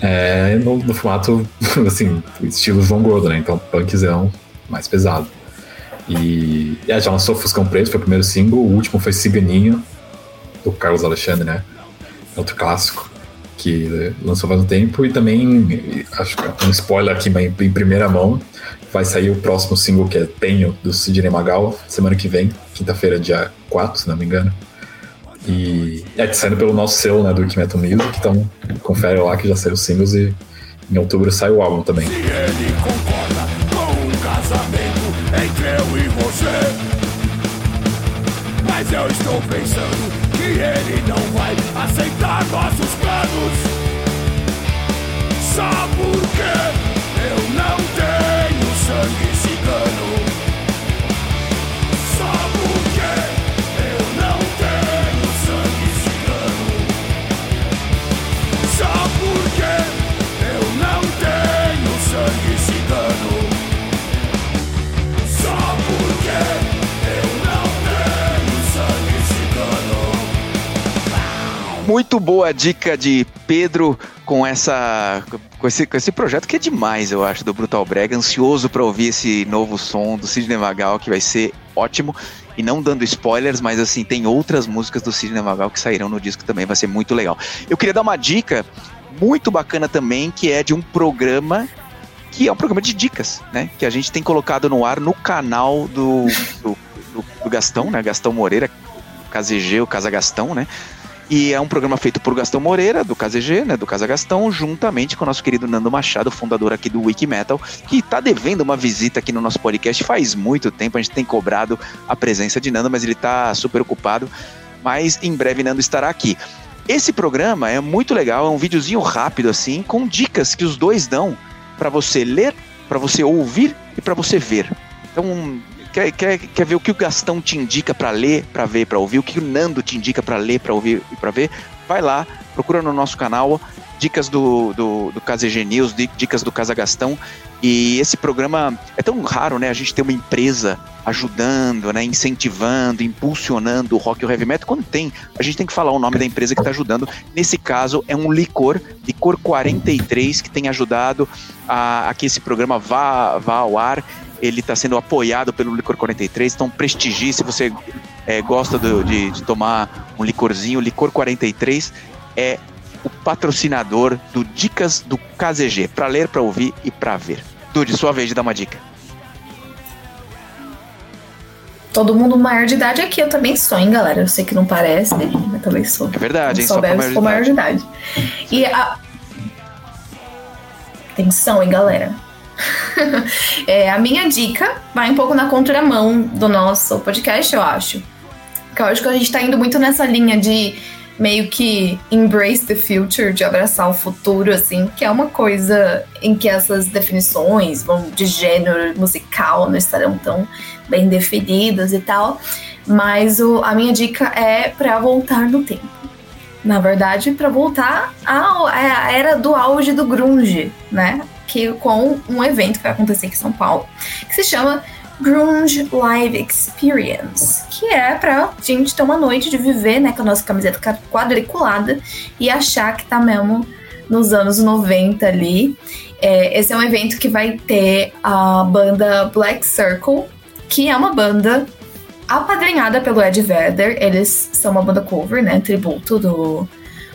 Speaker 3: é, no, no, formato, assim, estilo João Gordo, né, então punkzão, mais pesado. E é, já lançou Fuscão Preto, foi o primeiro single, o último foi Ciganinho, do Carlos Alexandre, né, outro clássico, que lançou faz um tempo, e também, acho que um spoiler aqui em, em primeira mão, vai sair o próximo single que é Tenho, do Sidney Magal, semana que vem, quinta-feira, dia 4, se não me engano. E é saindo pelo nosso selo, né, do Wiki Metal Music, então confere lá que já saiu singles e em outubro sai o álbum também.
Speaker 4: Se ele concorda com um casamento entre eu e você. Mas eu estou pensando que ele não vai aceitar nossos planos. Só porque eu não tenho sangue
Speaker 1: Muito boa dica de Pedro com essa com esse, com esse projeto que é demais, eu acho, do Brutal Brega. Ansioso para ouvir esse novo som do Sidney Magal, que vai ser ótimo. E não dando spoilers, mas assim, tem outras músicas do Sidney Magal que sairão no disco também, vai ser muito legal. Eu queria dar uma dica muito bacana também, que é de um programa que é um programa de dicas, né? Que a gente tem colocado no ar no canal do, do, do, do Gastão, né? Gastão Moreira, o Casa Gastão, né? E é um programa feito por Gastão Moreira, do KZG, né, do Casa Gastão, juntamente com o nosso querido Nando Machado, fundador aqui do Wikimetal, que está devendo uma visita aqui no nosso podcast faz muito tempo. A gente tem cobrado a presença de Nando, mas ele está super ocupado. Mas em breve Nando estará aqui. Esse programa é muito legal, é um videozinho rápido assim, com dicas que os dois dão para você ler, para você ouvir e para você ver. Então, quer, quer, quer ver o que o Gastão te indica para ler, para ver, para ouvir, o que o Nando te indica para ler, para ouvir e para ver? Vai lá, procura no nosso canal dicas do, do, do KZG News, dicas do Casa Gastão. E esse programa é tão raro, né? A gente ter uma empresa ajudando, né? Incentivando, impulsionando o rock e o heavy metal. Quando tem, a gente tem que falar o nome da empresa que está ajudando. Nesse caso, é um licor, licor 43, que tem ajudado a, a que esse programa vá, vá ao ar. Ele está sendo apoiado pelo Licor 43, então prestigie se você é, gosta do, de, de tomar um licorzinho. Licor 43 é o patrocinador do Dicas do KZG, para ler, para ouvir e para ver. Dude, sua vez de dar uma dica.
Speaker 2: Todo mundo maior de idade aqui, eu também sou, hein, galera? Eu sei que não parece, mas também sou.
Speaker 1: É verdade, hein?
Speaker 2: Só bebe se for maior de idade. E a. Atenção, hein, galera? é, a minha dica vai um pouco na contramão do nosso podcast, eu acho. Porque eu acho que a gente tá indo muito nessa linha de meio que embrace the future, de abraçar o futuro, assim, que é uma coisa em que essas definições vão de gênero musical não estarão tão bem definidas e tal. Mas o, a minha dica é para voltar no tempo. Na verdade, para voltar à, à era do auge do grunge, né? Que com um evento que vai acontecer aqui em São Paulo, que se chama Grunge Live Experience, que é pra gente ter uma noite de viver, né, com a nossa camiseta quadriculada e achar que tá mesmo nos anos 90 ali. É, esse é um evento que vai ter a banda Black Circle, que é uma banda apadrinhada pelo Ed Vedder. Eles são uma banda cover, né, tributo do,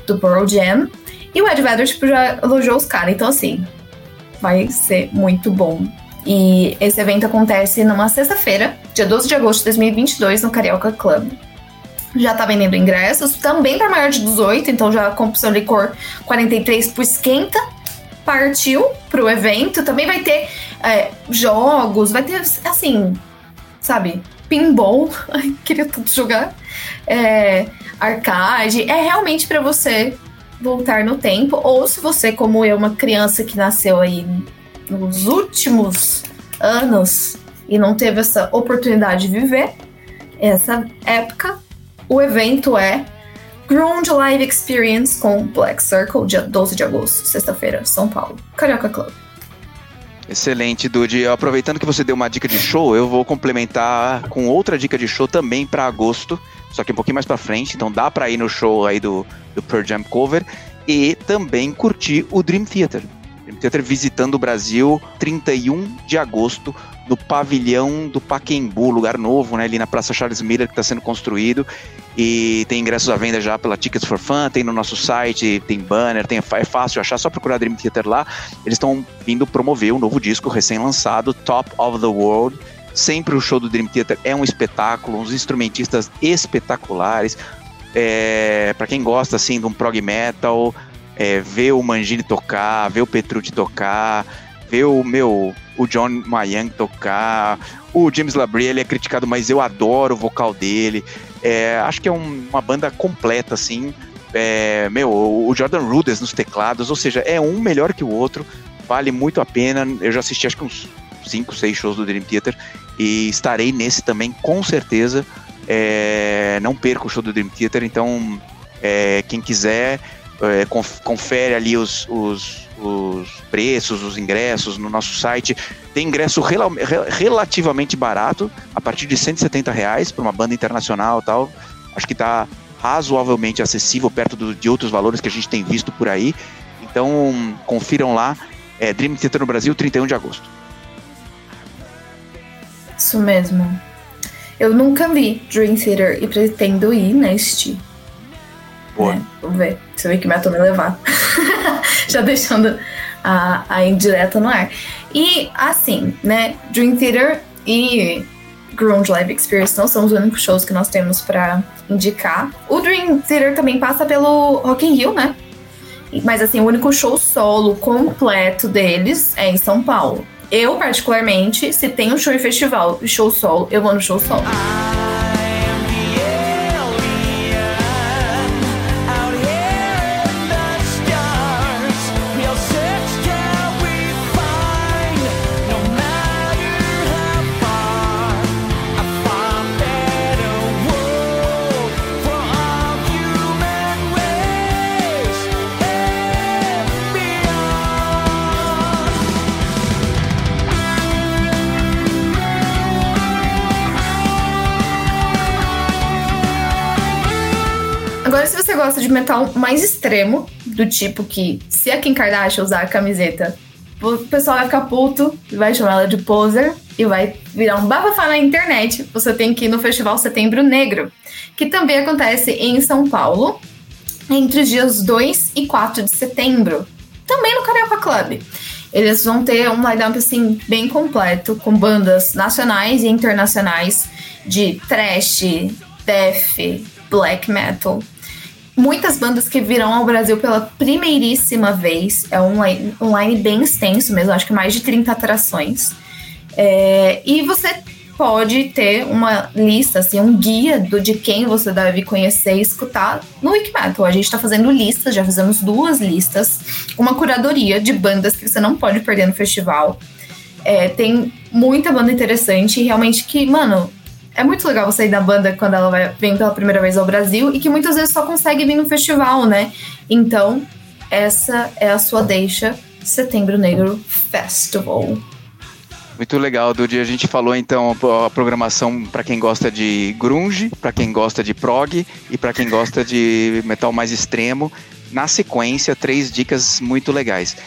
Speaker 2: do Pearl Jam. E o Ed Vedder, tipo, já elogiou os caras, então assim, vai ser muito bom e esse evento acontece numa sexta-feira, dia 12 de agosto de 2022, no Carioca Club. Já tá vendendo ingressos, também para maior de 18, então já com opção licor 43 por esquenta. Partiu pro evento, também vai ter é, jogos, vai ter, assim, sabe, pinball. Ai, queria tudo jogar. É, arcade. É realmente para você voltar no tempo, ou se você, como eu, uma criança que nasceu aí nos últimos anos e não teve essa oportunidade de viver essa época, o evento é Grunge Live Experience com Black Circle, dia 12 de agosto, sexta-feira, São Paulo, Carioca Club.
Speaker 1: Excelente, Dude. Aproveitando que você deu uma dica de show, eu vou complementar com outra dica de show também para agosto, só que um pouquinho mais para frente. Então dá para ir no show aí do, do Pearl Jam Cover e também curtir o Dream Theater. Theater visitando o Brasil 31 de agosto no pavilhão do Paquembu, lugar novo, né, ali na Praça Charles Miller que está sendo construído e tem ingressos à venda já pela Tickets for Fun, tem no nosso site, tem banner, tem, é fácil achar, só procurar Dream Theater lá. Eles estão vindo promover um novo disco recém-lançado, Top of the World. Sempre o show do Dream Theater é um espetáculo, uns instrumentistas espetaculares. É, para quem gosta assim de um prog metal, é, ver o Mangini tocar, ver o Petrucci tocar, ver o meu o John Mayang tocar. O James Labrie ele é criticado, mas eu adoro o vocal dele. É, acho que é um, uma banda completa, assim. É, meu, o Jordan Rudess nos teclados, ou seja, é um melhor que o outro. Vale muito a pena. Eu já assisti acho que uns 5, 6 shows do Dream Theater e estarei nesse também, com certeza. É, não perco o show do Dream Theater, então é, quem quiser é, confere ali os, os, os, preços, os ingressos no nosso site. Tem ingresso rel relativamente barato, a partir de 170 reais para uma banda internacional tal. Acho que está razoavelmente acessível, perto do, de outros valores que a gente tem visto por aí. Então, confiram lá. É, Dream Theater no Brasil, 31 de agosto.
Speaker 2: Isso mesmo. Eu nunca vi Dream Theater e pretendo ir neste. Boa. É, vamos ver. Você vê que meta me levar. Já deixando a, a indireta no ar. E assim, né? Dream Theater e Grunge Live Experience não são os únicos shows que nós temos para indicar. O Dream Theater também passa pelo Rock in Rio, né? Mas assim, o único show solo completo deles é em São Paulo. Eu, particularmente, se tem um show em festival e show solo, eu vou no show solo. Ah. Gosta de metal mais extremo, do tipo que se a Kim Kardashian usar a camiseta, o pessoal vai ficar puto, vai chamar ela de poser e vai virar um bafafá na internet. Você tem que ir no Festival Setembro Negro, que também acontece em São Paulo, entre os dias 2 e 4 de setembro, também no Carioca Club. Eles vão ter um lineup assim bem completo, com bandas nacionais e internacionais de thrash, death, black metal, muitas bandas que virão ao Brasil pela primeiríssima vez. É um line, um line bem extenso mesmo, acho que mais de 30 atrações. É, e você pode ter uma lista, assim, um guia do, de quem você deve conhecer e escutar no Wikimetal. A gente está fazendo listas, já fizemos duas listas, uma curadoria de bandas que você não pode perder no festival. É, tem muita banda interessante, realmente que, mano, é muito legal você ir da banda quando ela vai, vem pela primeira vez ao Brasil e que muitas vezes só consegue vir no festival, né? Então, essa é a sua deixa Setembro Negro Festival.
Speaker 1: Muito legal, Dudy. A gente falou então a programação para quem gosta de grunge, para quem gosta de prog e para quem gosta de metal mais extremo. Na sequência, três dicas muito legais.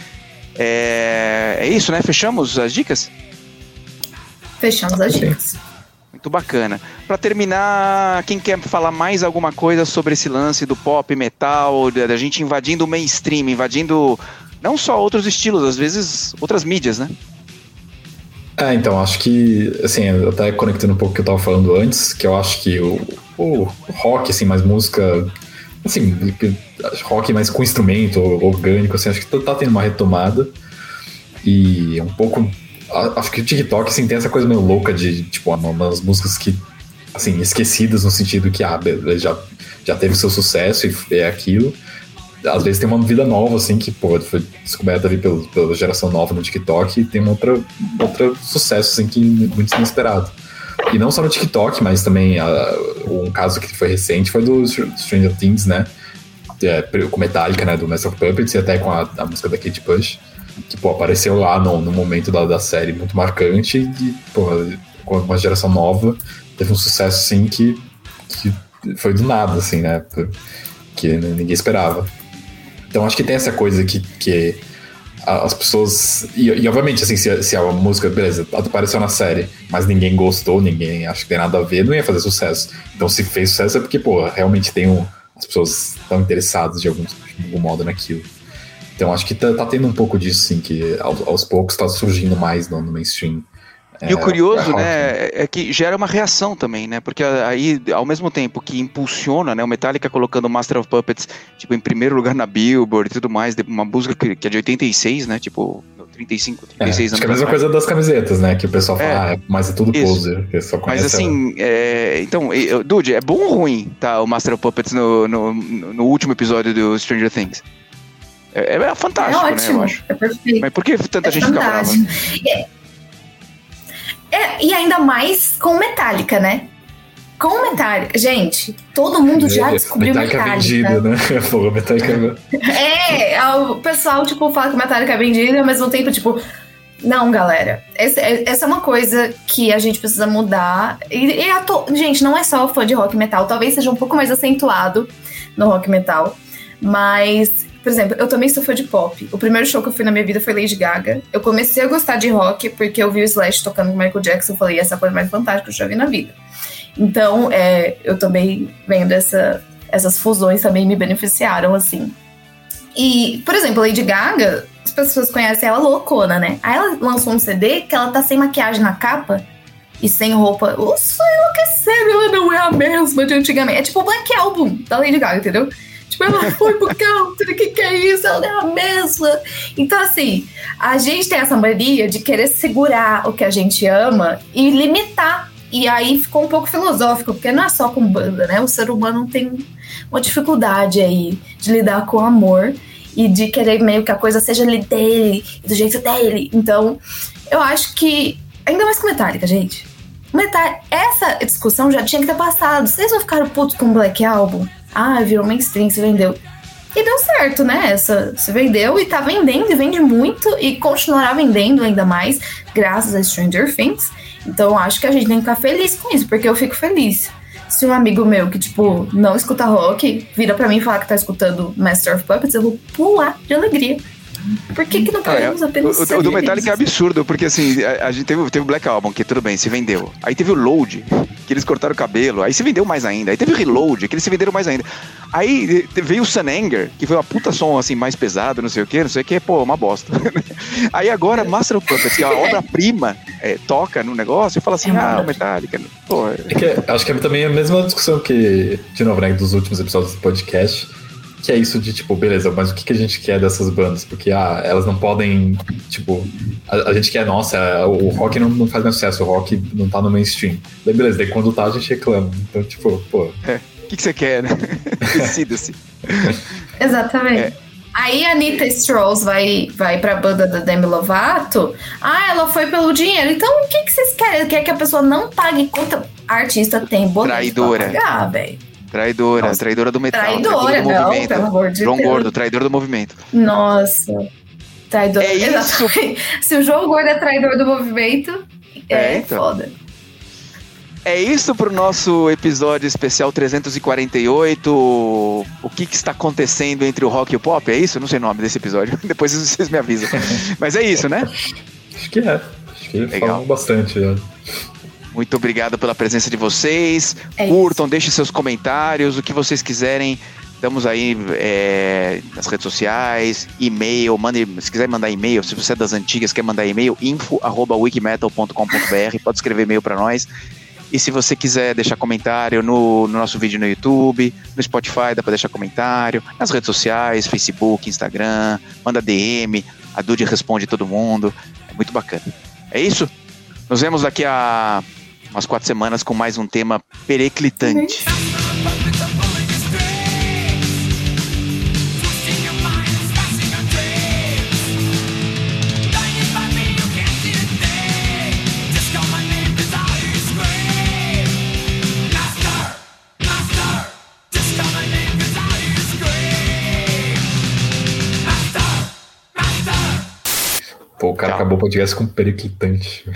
Speaker 1: É, é isso, né? Fechamos as dicas?
Speaker 2: Fechamos as dicas.
Speaker 1: Muito bacana. Para terminar, quem quer falar mais alguma coisa sobre esse lance do pop, metal, da gente invadindo o mainstream, invadindo não só outros estilos, às vezes outras mídias, né?
Speaker 3: É, então, acho que, assim, até conectando um pouco o que eu tava falando antes, que eu acho que o, o rock, assim, mais música, assim, rock mais com instrumento, orgânico, assim, acho que tá, tá tendo uma retomada. E um pouco acho que o TikTok assim, tem essa coisa meio louca de, tipo, umas músicas que, assim, esquecidas no sentido que, ah, já, já teve seu sucesso e é aquilo. Às vezes tem uma vida nova, assim, que, pô, foi descoberta ali pela, pela geração nova no TikTok e tem uma outra, outra sucesso, assim, que muito inesperado. E não só no TikTok, mas também uh, um caso que foi recente foi do Stranger Things, né? É, com Metallica, né? Do Master of Puppets e até com a, a música da Kate Bush que pô, apareceu lá no, no momento da, da série muito marcante e com uma geração nova teve um sucesso assim que, que foi do nada, assim, né? Que ninguém esperava. Então acho que tem essa coisa que, que as pessoas. E, e obviamente, assim, se, se, a música, beleza, apareceu na série, mas ninguém gostou, ninguém acha que tem nada a ver, não ia fazer sucesso. Então se fez sucesso é porque, pô, realmente tem um. As pessoas estão interessadas de algum, de algum modo naquilo. Então acho que tá, tá, tendo um pouco disso, sim, que aos, aos poucos tá surgindo mais no, no mainstream.
Speaker 1: E é, o curioso, é né, é que gera uma reação também, né? Porque aí, ao mesmo tempo que impulsiona, né, o Metallica colocando Master of Puppets, tipo, em primeiro lugar na Billboard e tudo mais, uma música que, que é de 86, né? Tipo, 35, 36
Speaker 3: é, anos. Acho que é a mesma coisa das camisetas, né? Que o pessoal fala, é, ah, mas é tudo poser.
Speaker 1: mas assim, é, então, Dude, é bom ou ruim, tá? O Master of Puppets no, no, no último episódio do Stranger Things? É, é fantástico,
Speaker 2: é ótimo,
Speaker 1: né? Eu acho.
Speaker 2: É perfeito.
Speaker 1: Mas por que tanta é gente fantástico. fica
Speaker 2: brava? É, é, e ainda mais com Metallica, né? Com Metallica, gente, todo mundo já descobriu Metallica.
Speaker 3: Metallica é vendida, né? Pô, Metallica
Speaker 2: é, é, o pessoal, tipo, fala que Metallica é vendida, ao mesmo tempo, tipo, não, galera. Essa, essa, é uma coisa que a gente precisa mudar. E, e to... gente, não é só fã de rock metal. Talvez seja um pouco mais acentuado no rock metal. Mas por exemplo, eu também sou fã de pop. O primeiro show que eu fui na minha vida foi Lady Gaga. Eu comecei a gostar de rock porque eu vi o Slash tocando com Michael Jackson. Eu falei, essa coisa mais fantástica que eu já vi na vida. Então, é, eu também vendo essa, essas fusões também me beneficiaram, assim. E, por exemplo, Lady Gaga, as pessoas conhecem ela loucona, né? Aí ela lançou um CD que ela tá sem maquiagem na capa e sem roupa. Nossa, enlouquecendo, ela não é a mesma de antigamente. É tipo o Black Album da Lady Gaga, entendeu? Tipo, ela foi pro country, o que, que é isso? Ela é a mesma. Então, assim, a gente tem essa mania de querer segurar o que a gente ama e limitar. E aí ficou um pouco filosófico, porque não é só com banda, né? O ser humano tem uma dificuldade aí de lidar com o amor e de querer meio que a coisa seja dele, do jeito dele. Então, eu acho que. Ainda mais com Metallica, gente. Metallica, essa discussão já tinha que ter passado. Vocês vão ficar putos com o Black Album? Ah, virou mainstream, se vendeu. E deu certo, né? Essa se vendeu e tá vendendo e vende muito e continuará vendendo ainda mais, graças a Stranger Things. Então acho que a gente tem que ficar feliz com isso, porque eu fico feliz. Se um amigo meu que, tipo, não escuta rock, vira para mim e fala que tá escutando Master of Puppets, eu vou pular de alegria. Por que, que não podemos ah, é. apenas. O,
Speaker 1: o do Metallica é absurdo, porque assim, a, a, gente teve, teve o Black Album, que tudo bem, se vendeu. Aí teve o Load, que eles cortaram o cabelo, aí se vendeu mais ainda. Aí teve o Reload, que eles se venderam mais ainda. Aí veio o Sun Anger, que foi uma puta som assim, mais pesado, não sei o que, não sei o que, pô, uma bosta. aí agora Master of Puppets, que é a obra-prima, é, toca no negócio e fala assim, é ah, o Metallica, pô. É...
Speaker 3: É que, acho que é também a mesma discussão que, de novo, né, dos últimos episódios do podcast que é isso de, tipo, beleza, mas o que, que a gente quer dessas bandas? Porque, ah, elas não podem, tipo, a, a gente quer, nossa, o rock não, não faz mais sucesso, o rock não tá no mainstream. Daí, beleza, daí quando tá a gente reclama. Então, tipo, pô.
Speaker 1: O que, que você quer, né? Decida-se.
Speaker 2: Exatamente.
Speaker 1: É.
Speaker 2: Aí a Anitta Strolls vai, vai pra banda da Demi Lovato. Ah, ela foi pelo dinheiro. Então o que, que vocês querem? Quer que a pessoa não pague quanto artista tem boleto
Speaker 1: Traidora.
Speaker 2: pra pagar, velho?
Speaker 1: Traidora,
Speaker 2: Nossa.
Speaker 1: traidora do metal.
Speaker 2: Traidora,
Speaker 1: do
Speaker 2: não,
Speaker 1: movimento.
Speaker 2: pelo amor de
Speaker 1: João
Speaker 2: Deus.
Speaker 1: Gordo, traidor do movimento.
Speaker 2: Nossa. Traidor.
Speaker 1: É isso.
Speaker 2: Se o João Gordo é traidor do movimento, é,
Speaker 1: É, então.
Speaker 2: foda.
Speaker 1: É isso pro nosso episódio especial 348. O que, que está acontecendo entre o rock e o pop? É isso? Não sei o nome desse episódio. Depois vocês me avisam. Mas é isso, né?
Speaker 3: Acho que é. Acho que
Speaker 1: Legal.
Speaker 3: falam bastante já.
Speaker 1: Muito obrigado pela presença de vocês.
Speaker 2: É
Speaker 1: Curtam, deixem seus comentários, o que vocês quiserem. Estamos aí é, nas redes sociais, e-mail, mande, se quiser mandar e-mail, se você é das antigas, quer mandar e-mail, info.wikimetal.com.br, pode escrever e-mail para nós. E se você quiser deixar comentário no, no nosso vídeo no YouTube, no Spotify, dá para deixar comentário, nas redes sociais, Facebook, Instagram, manda DM, a Dude responde todo mundo. É muito bacana. É isso? Nos vemos daqui a umas quatro semanas com mais um tema periclitante.
Speaker 3: Pô, o cara
Speaker 1: Tchau.
Speaker 3: acabou o podcast com periclitante.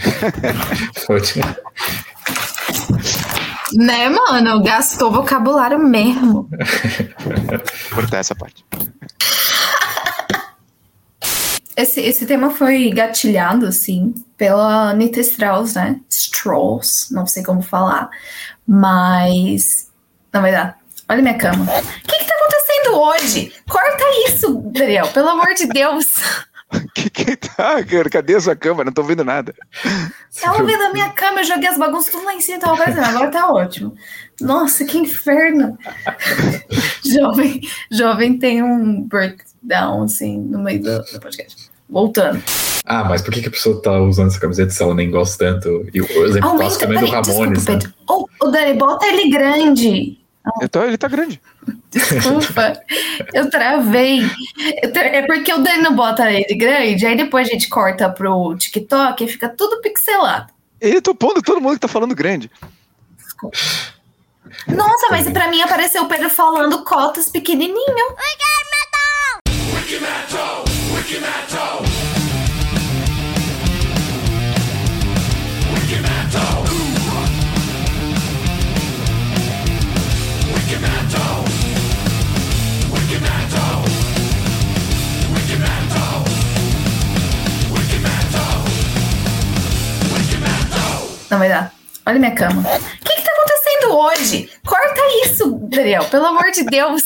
Speaker 2: Né, mano? Gastou vocabulário mesmo.
Speaker 1: Cortar essa parte.
Speaker 2: Esse, esse tema foi gatilhado, assim, pela Anitta Strauss, né? Strauss, não sei como falar. Mas. Não vai dar. Olha minha cama. O que, que tá acontecendo hoje? Corta isso, Daniel, pelo amor de Deus.
Speaker 1: que que tá, cara? Cadê a sua câmera? Não tô vendo nada.
Speaker 2: Tava vendo a minha cama, eu joguei as bagunças tudo lá em cima, tava aparecendo. Agora tá ótimo. Nossa, que inferno. jovem, jovem tem um breakdown, assim, no meio do, do podcast. Voltando.
Speaker 3: Ah, mas por que, que a pessoa tá usando essa camiseta se ela nem gosta tanto? E o exemplo clássico também é do Ramones,
Speaker 2: desculpa,
Speaker 3: né?
Speaker 2: Ô, ô, Dani, bota ele grande.
Speaker 1: Tô- ele tá grande.
Speaker 2: Desculpa, eu travei. É porque o Dani não bota ele grande, aí depois a gente corta pro TikTok e fica tudo pixelado.
Speaker 1: Ele tô pondo todo mundo que tá falando grande.
Speaker 2: Nossa, mas pra mim apareceu o Pedro falando cotas pequenininho. Não vai dar. Olha minha cama. O que, que tá acontecendo hoje? Corta isso, Daniel, pelo amor de Deus.